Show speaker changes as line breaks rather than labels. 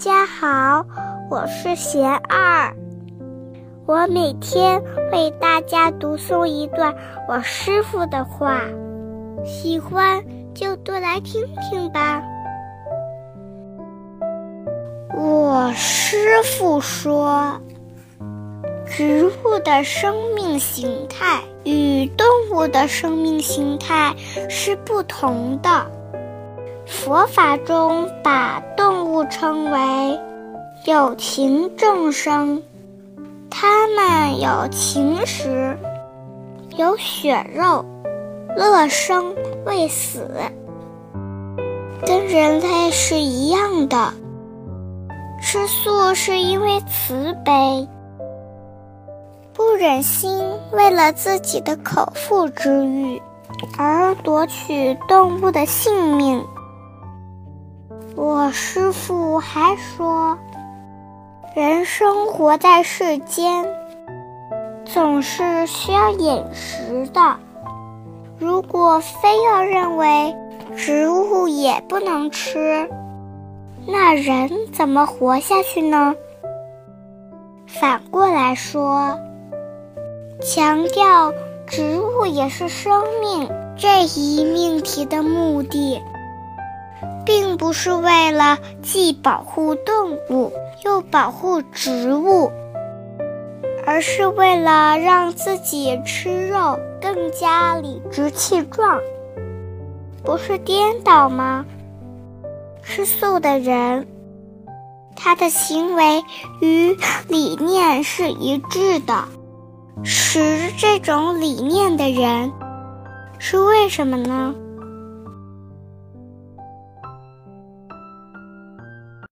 家好，我是贤二，我每天为大家读诵一段我师傅的话，喜欢就多来听听吧。我师傅说，植物的生命形态与动物的生命形态是不同的。佛法中把动物称为有情众生，他们有情识，有血肉，乐生未死，跟人类是一样的。吃素是因为慈悲，不忍心为了自己的口腹之欲而夺取动物的性命。我师父还说，人生活在世间，总是需要饮食的。如果非要认为植物也不能吃，那人怎么活下去呢？反过来说，强调植物也是生命这一命题的目的。并不是为了既保护动物又保护植物，而是为了让自己吃肉更加理直气壮，不是颠倒吗？吃素的人，他的行为与理念是一致的，持这种理念的人，是为什么呢？